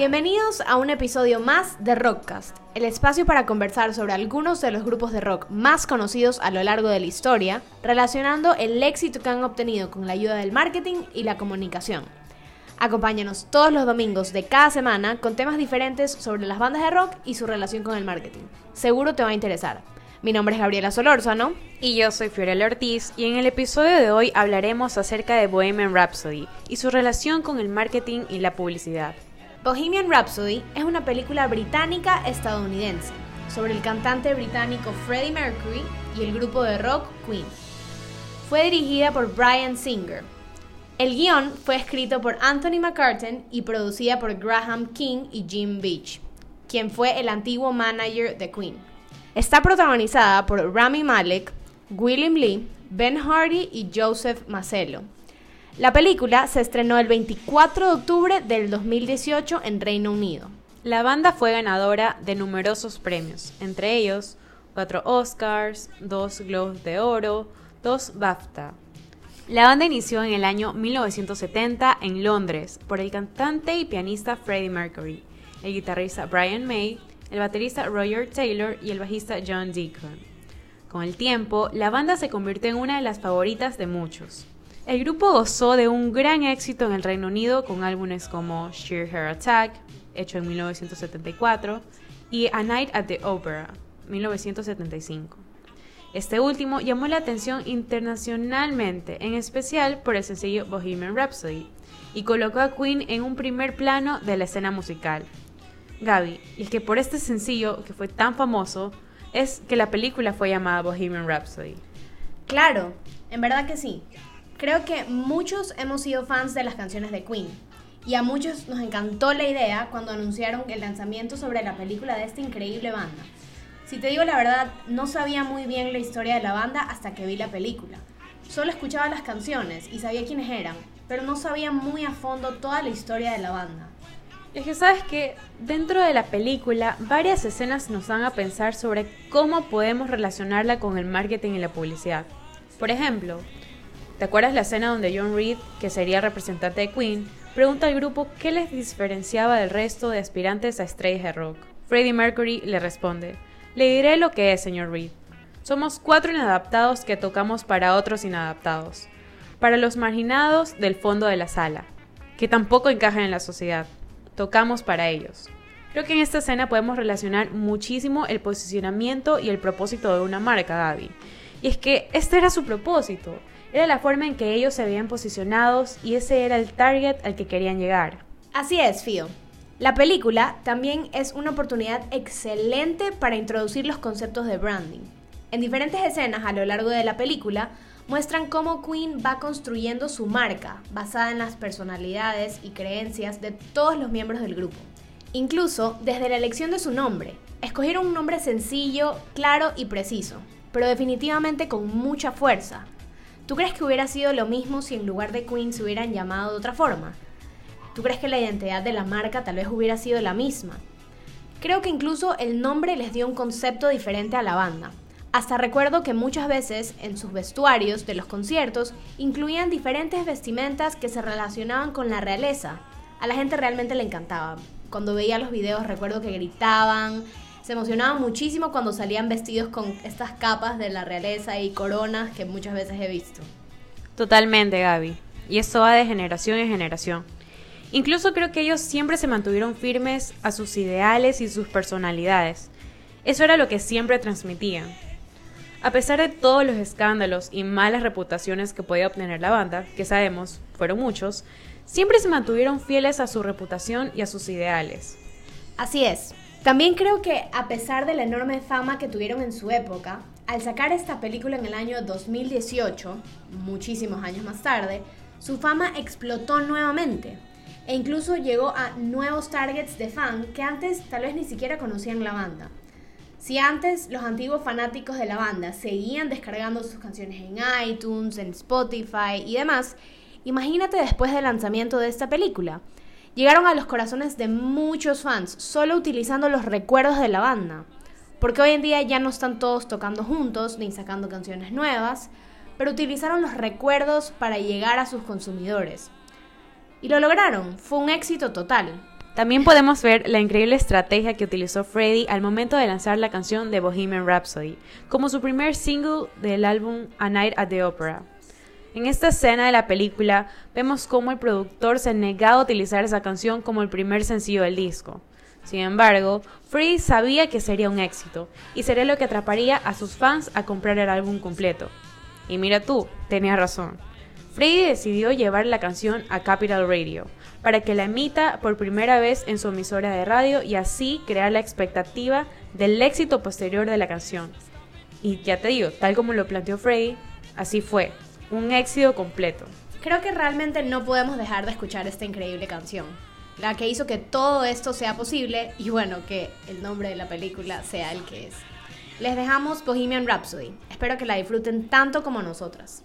Bienvenidos a un episodio más de Rockcast, el espacio para conversar sobre algunos de los grupos de rock más conocidos a lo largo de la historia, relacionando el éxito que han obtenido con la ayuda del marketing y la comunicación. Acompáñanos todos los domingos de cada semana con temas diferentes sobre las bandas de rock y su relación con el marketing. Seguro te va a interesar. Mi nombre es Gabriela Solórzano. Y yo soy Fiorella Ortiz y en el episodio de hoy hablaremos acerca de Bohemian Rhapsody y su relación con el marketing y la publicidad. Bohemian Rhapsody es una película británica estadounidense sobre el cantante británico Freddie Mercury y el grupo de rock Queen. Fue dirigida por Brian Singer. El guion fue escrito por Anthony McCartan y producida por Graham King y Jim Beach, quien fue el antiguo manager de Queen. Está protagonizada por Rami Malek, William Lee, Ben Hardy y Joseph Macello. La película se estrenó el 24 de octubre del 2018 en Reino Unido. La banda fue ganadora de numerosos premios, entre ellos cuatro Oscars, dos Globos de Oro, dos BAFTA. La banda inició en el año 1970 en Londres por el cantante y pianista Freddie Mercury, el guitarrista Brian May, el baterista Roger Taylor y el bajista John Deacon. Con el tiempo, la banda se convirtió en una de las favoritas de muchos. El grupo gozó de un gran éxito en el Reino Unido con álbumes como Sheer Hair Attack, hecho en 1974, y A Night at the Opera, 1975. Este último llamó la atención internacionalmente, en especial por el sencillo Bohemian Rhapsody, y colocó a Queen en un primer plano de la escena musical. Gaby, y es que por este sencillo que fue tan famoso, es que la película fue llamada Bohemian Rhapsody. Claro, en verdad que sí. Creo que muchos hemos sido fans de las canciones de Queen. Y a muchos nos encantó la idea cuando anunciaron el lanzamiento sobre la película de esta increíble banda. Si te digo la verdad, no sabía muy bien la historia de la banda hasta que vi la película. Solo escuchaba las canciones y sabía quiénes eran, pero no sabía muy a fondo toda la historia de la banda. Es que sabes que dentro de la película varias escenas nos dan a pensar sobre cómo podemos relacionarla con el marketing y la publicidad. Por ejemplo, ¿Te acuerdas la escena donde John Reed, que sería representante de Queen, pregunta al grupo qué les diferenciaba del resto de aspirantes a estrellas de rock? Freddie Mercury le responde, le diré lo que es, señor Reed. Somos cuatro inadaptados que tocamos para otros inadaptados, para los marginados del fondo de la sala, que tampoco encajan en la sociedad. Tocamos para ellos. Creo que en esta escena podemos relacionar muchísimo el posicionamiento y el propósito de una marca, Gaby. Y es que este era su propósito, era la forma en que ellos se habían posicionados y ese era el target al que querían llegar. Así es, Fio. La película también es una oportunidad excelente para introducir los conceptos de branding. En diferentes escenas a lo largo de la película muestran cómo Queen va construyendo su marca basada en las personalidades y creencias de todos los miembros del grupo. Incluso desde la elección de su nombre. Escogieron un nombre sencillo, claro y preciso, pero definitivamente con mucha fuerza, ¿Tú crees que hubiera sido lo mismo si en lugar de Queen se hubieran llamado de otra forma? ¿Tú crees que la identidad de la marca tal vez hubiera sido la misma? Creo que incluso el nombre les dio un concepto diferente a la banda. Hasta recuerdo que muchas veces en sus vestuarios de los conciertos incluían diferentes vestimentas que se relacionaban con la realeza. A la gente realmente le encantaba. Cuando veía los videos recuerdo que gritaban, se emocionaban muchísimo cuando salían vestidos con estas capas de la realeza y coronas que muchas veces he visto. Totalmente, Gaby. Y eso va de generación en generación. Incluso creo que ellos siempre se mantuvieron firmes a sus ideales y sus personalidades. Eso era lo que siempre transmitían. A pesar de todos los escándalos y malas reputaciones que podía obtener la banda, que sabemos fueron muchos, siempre se mantuvieron fieles a su reputación y a sus ideales. Así es, también creo que a pesar de la enorme fama que tuvieron en su época, al sacar esta película en el año 2018, muchísimos años más tarde, su fama explotó nuevamente e incluso llegó a nuevos targets de fan que antes tal vez ni siquiera conocían la banda. Si antes los antiguos fanáticos de la banda seguían descargando sus canciones en iTunes, en Spotify y demás, imagínate después del lanzamiento de esta película llegaron a los corazones de muchos fans solo utilizando los recuerdos de la banda. Porque hoy en día ya no están todos tocando juntos ni sacando canciones nuevas, pero utilizaron los recuerdos para llegar a sus consumidores. Y lo lograron, fue un éxito total. También podemos ver la increíble estrategia que utilizó Freddie al momento de lanzar la canción de Bohemian Rhapsody, como su primer single del álbum A Night at the Opera. En esta escena de la película vemos cómo el productor se negaba a utilizar esa canción como el primer sencillo del disco. Sin embargo, Freddie sabía que sería un éxito y sería lo que atraparía a sus fans a comprar el álbum completo. Y mira tú, tenía razón. Freddie decidió llevar la canción a Capital Radio para que la emita por primera vez en su emisora de radio y así crear la expectativa del éxito posterior de la canción. Y ya te digo, tal como lo planteó Freddie, así fue, un éxito completo. Creo que realmente no podemos dejar de escuchar esta increíble canción, la que hizo que todo esto sea posible y bueno, que el nombre de la película sea el que es. Les dejamos Bohemian Rhapsody. Espero que la disfruten tanto como nosotras.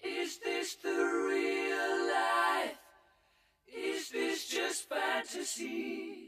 Is this the real life? Is this just fantasy?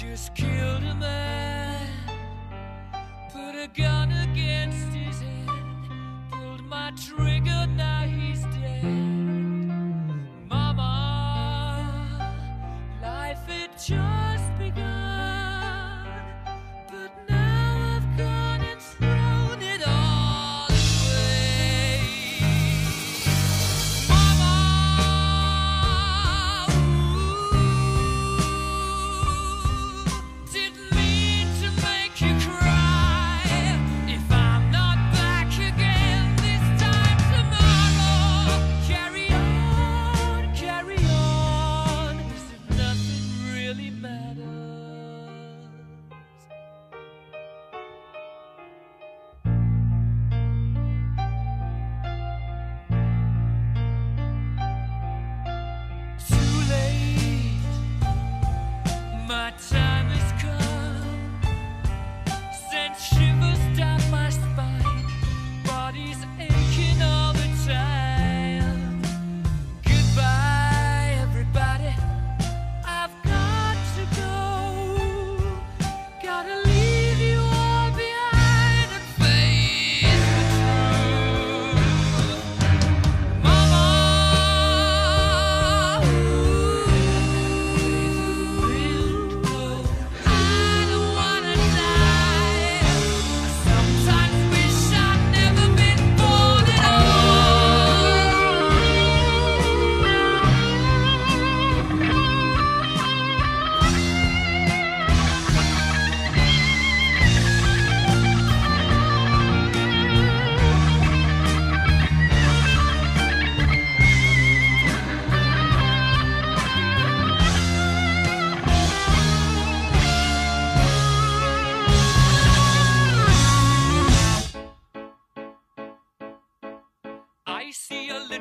Just killed a man, put a gun against his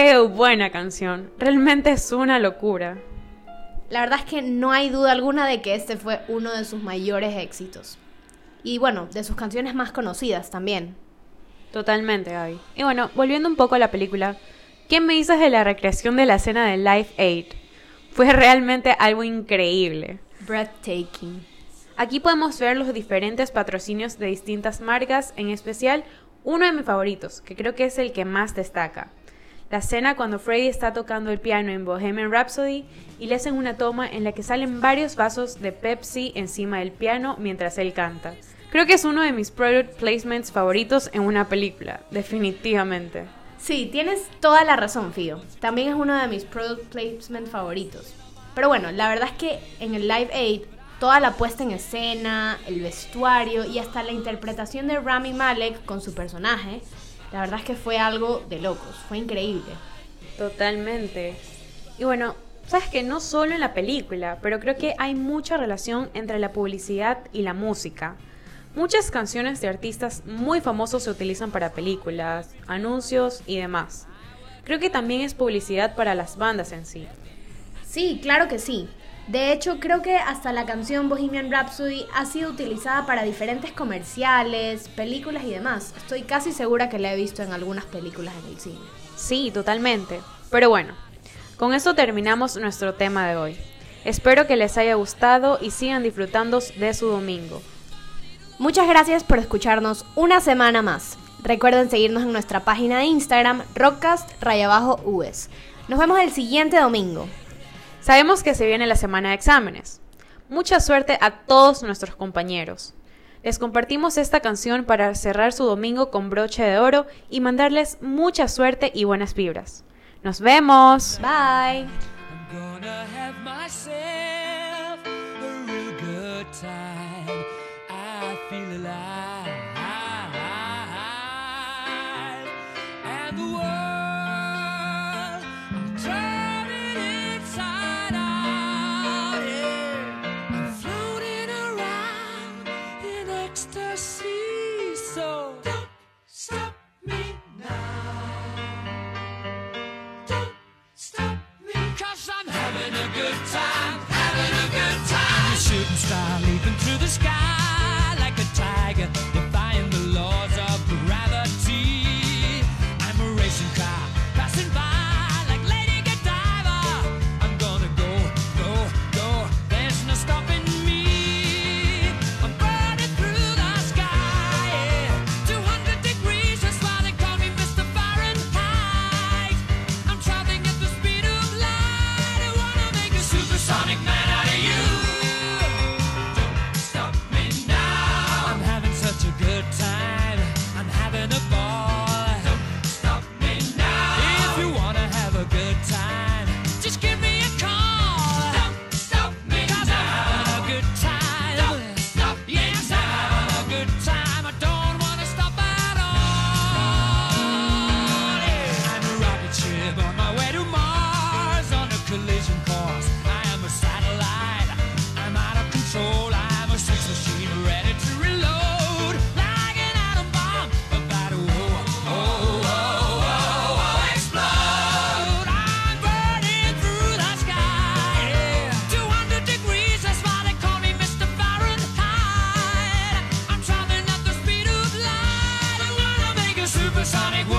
Qué buena canción. Realmente es una locura. La verdad es que no hay duda alguna de que este fue uno de sus mayores éxitos. Y bueno, de sus canciones más conocidas también. Totalmente, Gaby. Y bueno, volviendo un poco a la película, ¿qué me dices de la recreación de la escena de Life Aid? Fue realmente algo increíble. Breathtaking. Aquí podemos ver los diferentes patrocinios de distintas marcas, en especial uno de mis favoritos, que creo que es el que más destaca. La escena cuando Freddy está tocando el piano en Bohemian Rhapsody y le hacen una toma en la que salen varios vasos de Pepsi encima del piano mientras él canta. Creo que es uno de mis product placements favoritos en una película, definitivamente. Sí, tienes toda la razón, Fío. También es uno de mis product placement favoritos. Pero bueno, la verdad es que en el Live Aid, toda la puesta en escena, el vestuario y hasta la interpretación de Rami Malek con su personaje, la verdad es que fue algo de locos, fue increíble. Totalmente. Y bueno, sabes que no solo en la película, pero creo que hay mucha relación entre la publicidad y la música. Muchas canciones de artistas muy famosos se utilizan para películas, anuncios y demás. Creo que también es publicidad para las bandas en sí. Sí, claro que sí. De hecho, creo que hasta la canción Bohemian Rhapsody ha sido utilizada para diferentes comerciales, películas y demás. Estoy casi segura que la he visto en algunas películas en el cine. Sí, totalmente. Pero bueno, con eso terminamos nuestro tema de hoy. Espero que les haya gustado y sigan disfrutando de su domingo. Muchas gracias por escucharnos una semana más. Recuerden seguirnos en nuestra página de Instagram, rockcast US. Nos vemos el siguiente domingo. Sabemos que se viene la semana de exámenes. Mucha suerte a todos nuestros compañeros. Les compartimos esta canción para cerrar su domingo con broche de oro y mandarles mucha suerte y buenas vibras. Nos vemos. Bye. supersonic